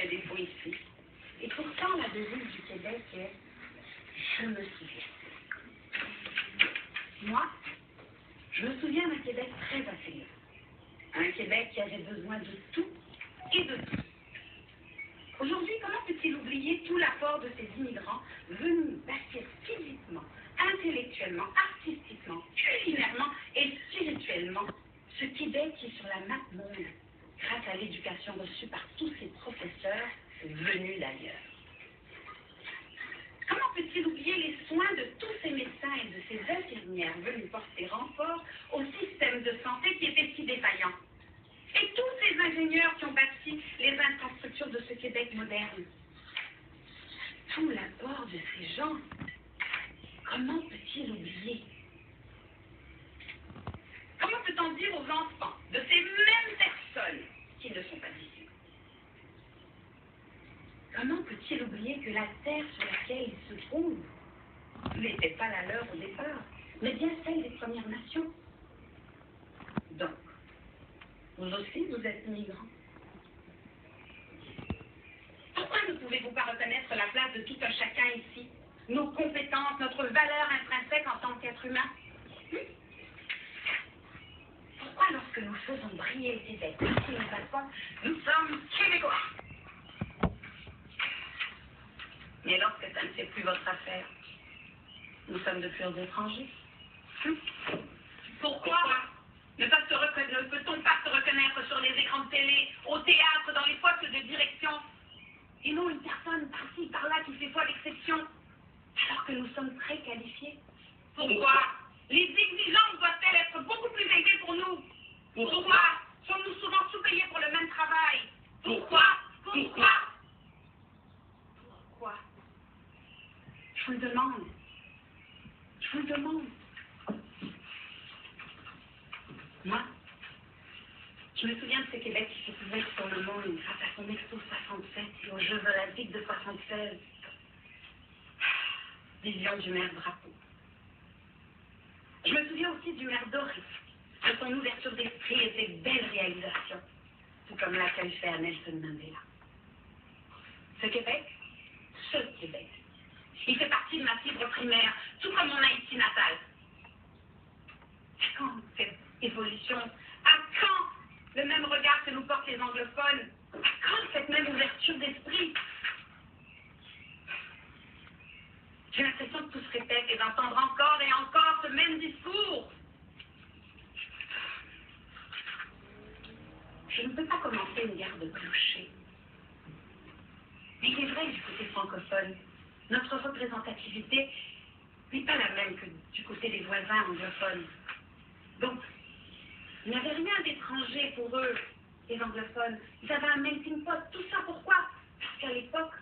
fait défaut ici. Et pourtant, la devise du Québec est Je me souviens. Moi, je me souviens d'un Québec très affilié. Un Québec qui avait besoin de tout et de tout. Aujourd'hui, comment peut-il oublier tout l'apport de ces immigrants venus bâtir physiquement, intellectuellement, artistiquement, culinairement et spirituellement ce Québec qui est sur la map monde grâce à l'éducation reçue par tous ces professeurs venus Comment peut-il oublier les soins de tous ces médecins et de ces infirmières venus porter renfort au système de santé qui était si défaillant? Et tous ces ingénieurs qui ont bâti les infrastructures de ce Québec moderne. Tout l'apport de ces gens, comment peut-il oublier Comment peut-on dire aux enfants de ces mêmes personnes qui ne sont pas ici Comment peut-il oublier que la terre sur laquelle il se trouve n'était pas la leur au départ, mais bien celle des Premières Nations? Donc, vous aussi, vous êtes migrants. Pourquoi ne pouvez-vous pas reconnaître la place de tout un chacun ici? Nos compétences, notre valeur intrinsèque en tant qu'être humain? Pourquoi lorsque nous faisons briller le Québec, nous sommes québécois? Mais lorsque ça ne fait plus votre affaire, nous sommes de purs étrangers. Hum. Pourquoi? Ne, pas se ne peut-on pas se reconnaître sur les écrans de télé, au théâtre, dans les postes de direction? Et non une personne par-ci, par-là qui fait foi d'exception, alors que nous sommes très qualifiés. Pourquoi? Les exigences doivent-elles être beaucoup plus élevées pour nous? Pourquoi Sommes-nous souvent sous-payés pour le même travail Pourquoi Pourquoi Je vous le demande. Je vous le demande. Moi, je me souviens de ce Québec qui s'est ouvert sur le monde grâce à son Expo 67 et aux Jeux Olympiques de 76. Vision du maire Drapeau. Je me souviens aussi du maire Doré, de son ouverture d'esprit et ses belles réalisations, tout comme l'accueil fait à Nelson Mandela. Ce Québec, ce Québec, il fait partie de ma fibre primaire, tout comme mon Haïti natal. À quand cette évolution À quand le même regard que nous portent les anglophones À quand cette même ouverture d'esprit? J'ai l'impression que tout se répète et d'entendre encore et encore ce même discours. Je ne peux pas commencer une guerre de clocher. Mais il est vrai du côté francophone notre représentativité n'est pas la même que du côté des voisins anglophones. Donc, il n'y avait rien d'étranger pour eux, les anglophones. Ils avaient un melting pot. Tout ça pourquoi? Parce qu'à l'époque,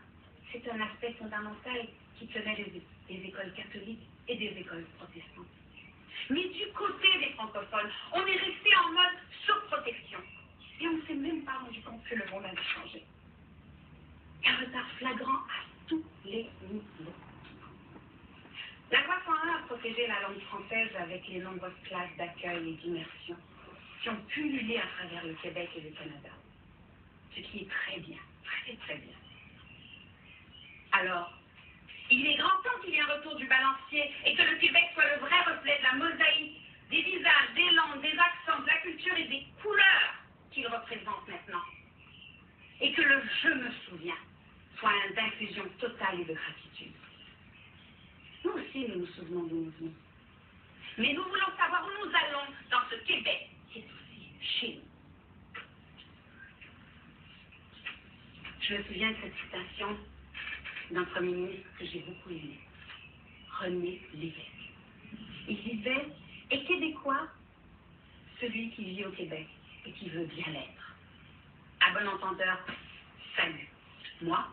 c'est un aspect fondamental qui tenait les, les écoles catholiques et des écoles protestantes. Mais du côté des francophones, on est resté en mode surprotection. Et on ne s'est même pas rendu compte que le monde avait changé. Un retard flagrant les. La loi 101 a protégé la langue française avec les nombreuses classes d'accueil et d'immersion qui ont pullulé à travers le Québec et le Canada. Ce qui est très bien, très très bien. Alors, il est grand temps qu'il y ait un retour du balancier et que le Québec soit le vrai reflet de la mosaïque, des visages, des langues, des accents, de la culture et des couleurs qu'il représente maintenant. Et que le je me souviens soit d'infusion totale et de gratitude. Nous aussi, nous nous souvenons de nous venons. Mais nous voulons savoir où nous allons dans ce Québec qui est aussi chez nous. Je me souviens de cette citation d'un premier ministre que j'ai beaucoup aimé, René Lévesque. Il disait Et québécois, celui qui vit au Québec et qui veut bien l'être. À bon entendeur, salut. Moi,